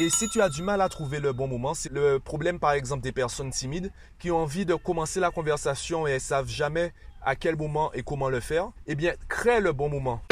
Et si tu as du mal à trouver le bon moment, c'est le problème par exemple des personnes timides qui ont envie de commencer la conversation et elles savent jamais à quel moment et comment le faire, eh bien, crée le bon moment.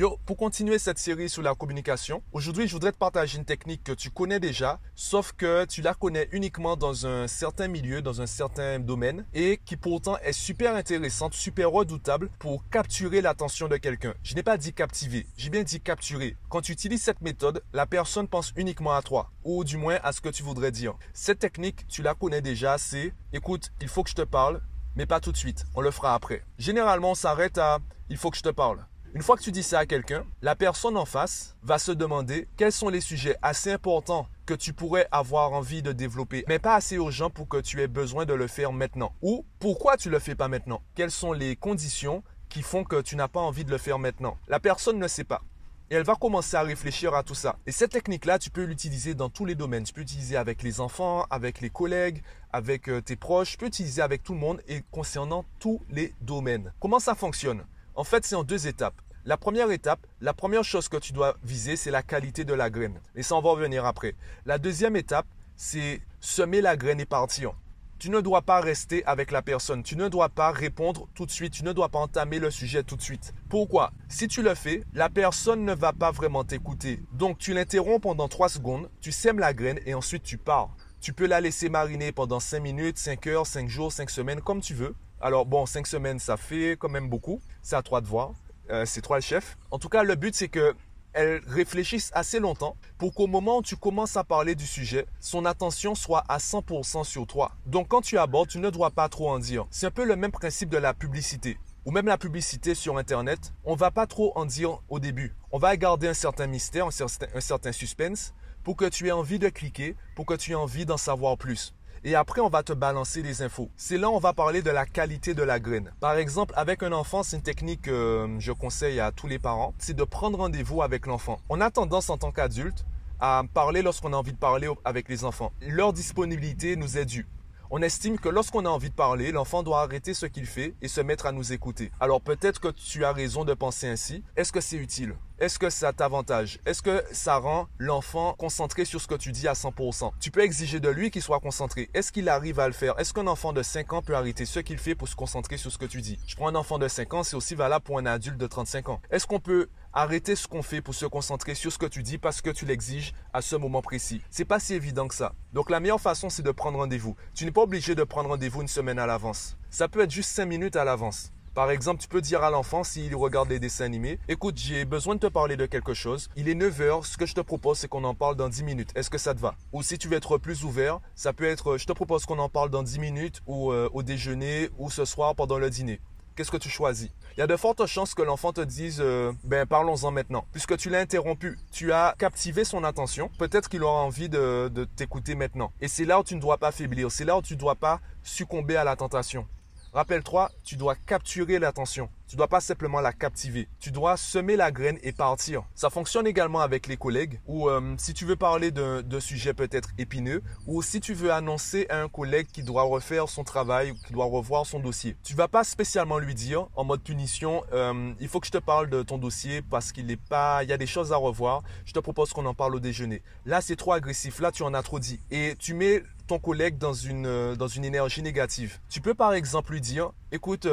Yo, pour continuer cette série sur la communication, aujourd'hui je voudrais te partager une technique que tu connais déjà, sauf que tu la connais uniquement dans un certain milieu, dans un certain domaine, et qui pourtant est super intéressante, super redoutable pour capturer l'attention de quelqu'un. Je n'ai pas dit captiver, j'ai bien dit capturer. Quand tu utilises cette méthode, la personne pense uniquement à toi, ou du moins à ce que tu voudrais dire. Cette technique, tu la connais déjà, c'est écoute, il faut que je te parle, mais pas tout de suite, on le fera après. Généralement, on s'arrête à il faut que je te parle. Une fois que tu dis ça à quelqu'un, la personne en face va se demander quels sont les sujets assez importants que tu pourrais avoir envie de développer, mais pas assez urgents pour que tu aies besoin de le faire maintenant. Ou pourquoi tu le fais pas maintenant? Quelles sont les conditions qui font que tu n'as pas envie de le faire maintenant? La personne ne sait pas. Et elle va commencer à réfléchir à tout ça. Et cette technique-là, tu peux l'utiliser dans tous les domaines. Tu peux l'utiliser avec les enfants, avec les collègues, avec euh, tes proches. Tu peux l'utiliser avec tout le monde et concernant tous les domaines. Comment ça fonctionne? En fait, c'est en deux étapes. La première étape, la première chose que tu dois viser, c'est la qualité de la graine. Et ça, on va revenir après. La deuxième étape, c'est semer la graine et partir. Tu ne dois pas rester avec la personne. Tu ne dois pas répondre tout de suite. Tu ne dois pas entamer le sujet tout de suite. Pourquoi? Si tu le fais, la personne ne va pas vraiment t'écouter. Donc, tu l'interromps pendant trois secondes, tu sèmes la graine et ensuite tu pars. Tu peux la laisser mariner pendant 5 minutes, 5 heures, 5 jours, 5 semaines, comme tu veux. Alors bon, 5 semaines, ça fait quand même beaucoup. C'est à toi de voir. Euh, c'est toi le chef. En tout cas, le but, c'est que elle réfléchisse assez longtemps pour qu'au moment où tu commences à parler du sujet, son attention soit à 100% sur toi. Donc quand tu abordes, tu ne dois pas trop en dire. C'est un peu le même principe de la publicité ou même la publicité sur Internet. On va pas trop en dire au début. On va garder un certain mystère, un certain suspense pour que tu aies envie de cliquer, pour que tu aies envie d'en savoir plus et après on va te balancer les infos. C'est là où on va parler de la qualité de la graine. Par exemple, avec un enfant, c'est une technique que euh, je conseille à tous les parents, c'est de prendre rendez-vous avec l'enfant. On a tendance en tant qu'adulte à parler lorsqu'on a envie de parler avec les enfants. Leur disponibilité nous est due. On estime que lorsqu'on a envie de parler, l'enfant doit arrêter ce qu'il fait et se mettre à nous écouter. Alors peut-être que tu as raison de penser ainsi. Est-ce que c'est utile? Est-ce que ça t'avantage? Est-ce que ça rend l'enfant concentré sur ce que tu dis à 100% Tu peux exiger de lui qu'il soit concentré. Est-ce qu'il arrive à le faire? Est-ce qu'un enfant de 5 ans peut arrêter ce qu'il fait pour se concentrer sur ce que tu dis? Je prends un enfant de 5 ans, c'est aussi valable pour un adulte de 35 ans. Est-ce qu'on peut arrêter ce qu'on fait pour se concentrer sur ce que tu dis parce que tu l'exiges à ce moment précis? C'est pas si évident que ça. Donc la meilleure façon, c'est de prendre rendez-vous. Tu n'es pas obligé de prendre rendez-vous une semaine à l'avance. Ça peut être juste 5 minutes à l'avance. Par exemple, tu peux dire à l'enfant s'il regarde des dessins animés, écoute, j'ai besoin de te parler de quelque chose. Il est 9 heures, ce que je te propose, c'est qu'on en parle dans 10 minutes. Est-ce que ça te va? Ou si tu veux être plus ouvert, ça peut être, je te propose qu'on en parle dans 10 minutes ou euh, au déjeuner ou ce soir pendant le dîner. Qu'est-ce que tu choisis? Il y a de fortes chances que l'enfant te dise euh, ben parlons-en maintenant. Puisque tu l'as interrompu, tu as captivé son attention, peut-être qu'il aura envie de t'écouter maintenant. Et c'est là où tu ne dois pas faiblir, c'est là où tu ne dois pas succomber à la tentation. Rappelle-toi, tu dois capturer l'attention. Tu dois pas simplement la captiver. Tu dois semer la graine et partir. Ça fonctionne également avec les collègues ou euh, si tu veux parler d'un sujet peut-être épineux ou si tu veux annoncer à un collègue qui doit refaire son travail ou qui doit revoir son dossier. Tu vas pas spécialement lui dire en mode punition, euh, il faut que je te parle de ton dossier parce qu'il est pas, il y a des choses à revoir. Je te propose qu'on en parle au déjeuner. Là, c'est trop agressif. Là, tu en as trop dit. Et tu mets ton collègue dans une, euh, dans une énergie négative. Tu peux par exemple lui dire, écoute,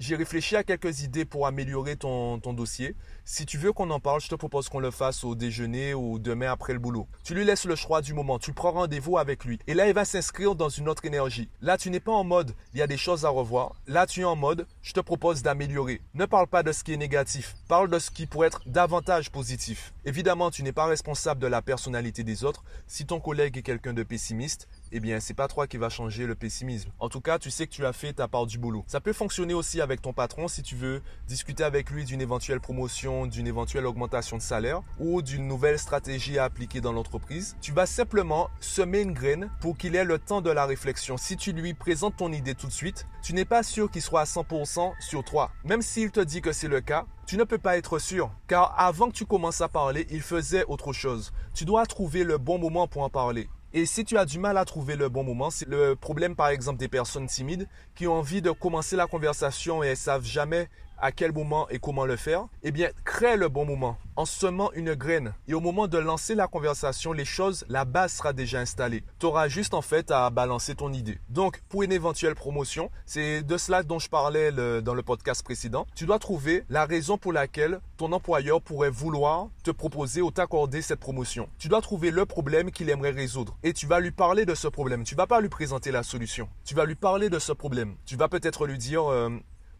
j'ai réfléchi à quelques idées pour améliorer ton, dossier. Si tu veux qu'on en parle, je te propose qu'on le fasse au déjeuner ou demain après le boulot. Tu lui laisses le choix du moment, tu prends rendez-vous avec lui. Et là, il va s'inscrire dans une autre énergie. Là, tu n'es pas en mode, il y a des choses à revoir. Là, tu es en mode, je te propose d'améliorer. Ne parle pas de ce qui est négatif, parle de ce qui pourrait être davantage positif. Évidemment, tu n'es pas responsable de la personnalité des autres. Si ton collègue est quelqu'un de pessimiste, eh bien, c'est pas toi qui va changer le pessimisme. En tout cas, tu sais que tu as fait ta part du boulot. Ça peut fonctionner aussi avec ton patron si tu veux discuter avec lui d'une éventuelle promotion, d'une éventuelle augmentation de salaire ou d'une nouvelle stratégie à appliquer dans l'entreprise. Tu vas simplement semer une graine pour qu'il ait le temps de la réflexion. Si tu lui présentes ton idée tout de suite, tu n'es pas sûr qu'il soit à 100% sur toi. Même s'il te dit que c'est le cas, tu ne peux pas être sûr, car avant que tu commences à parler, il faisait autre chose. Tu dois trouver le bon moment pour en parler. Et si tu as du mal à trouver le bon moment, c'est le problème par exemple des personnes timides qui ont envie de commencer la conversation et elles savent jamais à quel moment et comment le faire, eh bien, crée le bon moment en semant une graine. Et au moment de lancer la conversation, les choses, la base sera déjà installée. Tu auras juste en fait à balancer ton idée. Donc, pour une éventuelle promotion, c'est de cela dont je parlais dans le podcast précédent. Tu dois trouver la raison pour laquelle ton employeur pourrait vouloir te proposer ou t'accorder cette promotion. Tu dois trouver le problème qu'il aimerait résoudre et tu vas lui parler de ce problème. Tu vas pas lui présenter la solution. Tu vas lui parler de ce problème. Tu vas peut-être lui dire euh,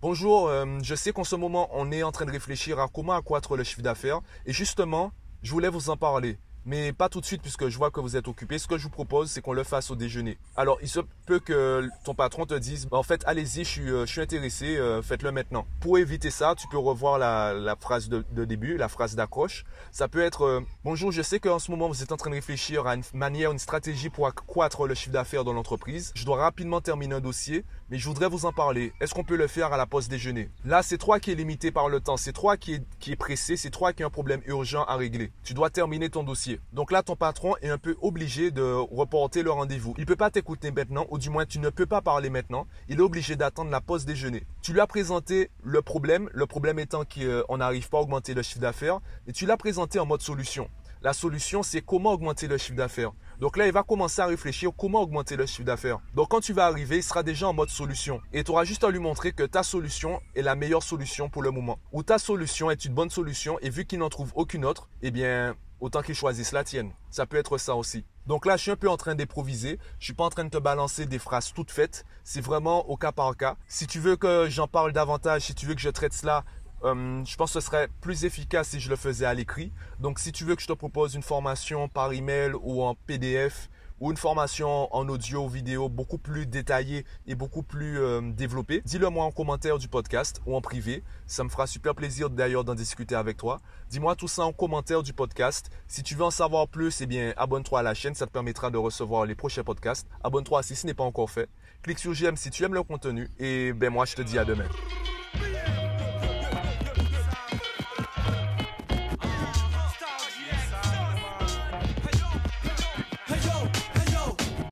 Bonjour, euh, je sais qu'en ce moment, on est en train de réfléchir à comment accroître le chiffre d'affaires. Et justement, je voulais vous en parler mais pas tout de suite puisque je vois que vous êtes occupé. Ce que je vous propose, c'est qu'on le fasse au déjeuner. Alors, il se peut que ton patron te dise, en fait, allez-y, je suis, euh, intéressé, euh, faites-le maintenant. Pour éviter ça, tu peux revoir la, phrase de, début, la phrase d'accroche. Ça peut être, bonjour, je sais qu'en ce moment, vous êtes en train de réfléchir à une manière, une stratégie pour accroître le chiffre d'affaires dans l'entreprise. Je dois rapidement terminer un dossier, mais je voudrais vous en parler. Est-ce qu'on peut le faire à la pause déjeuner? Là, c'est toi qui es limité par le temps, c'est toi qui est, qui est pressé, c'est toi qui a un problème urgent à régler. Tu dois terminer ton dossier. Donc là, ton patron est un peu obligé de reporter le rendez-vous. Il ne peut pas t'écouter maintenant, ou du moins tu ne peux pas parler maintenant. Il est obligé d'attendre la pause déjeuner. Tu lui as présenté le problème, le problème étant qu'on n'arrive pas à augmenter le chiffre d'affaires, et tu l'as présenté en mode solution. La solution, c'est comment augmenter le chiffre d'affaires. Donc là, il va commencer à réfléchir comment augmenter le chiffre d'affaires. Donc quand tu vas arriver, il sera déjà en mode solution. Et tu auras juste à lui montrer que ta solution est la meilleure solution pour le moment. Ou ta solution est une bonne solution et vu qu'il n'en trouve aucune autre, eh bien, autant qu'il choisisse la tienne. Ça peut être ça aussi. Donc là, je suis un peu en train d'improviser. Je suis pas en train de te balancer des phrases toutes faites. C'est vraiment au cas par cas. Si tu veux que j'en parle davantage, si tu veux que je traite cela, euh, je pense que ce serait plus efficace si je le faisais à l'écrit. Donc si tu veux que je te propose une formation par email ou en PDF, ou une formation en audio, vidéo beaucoup plus détaillée et beaucoup plus euh, développée, dis-le moi en commentaire du podcast ou en privé. Ça me fera super plaisir d'ailleurs d'en discuter avec toi. Dis-moi tout ça en commentaire du podcast. Si tu veux en savoir plus, eh bien, abonne-toi à la chaîne. Ça te permettra de recevoir les prochains podcasts. Abonne-toi si ce n'est pas encore fait. Clique sur j'aime si tu aimes le contenu. Et ben moi, je te dis à demain.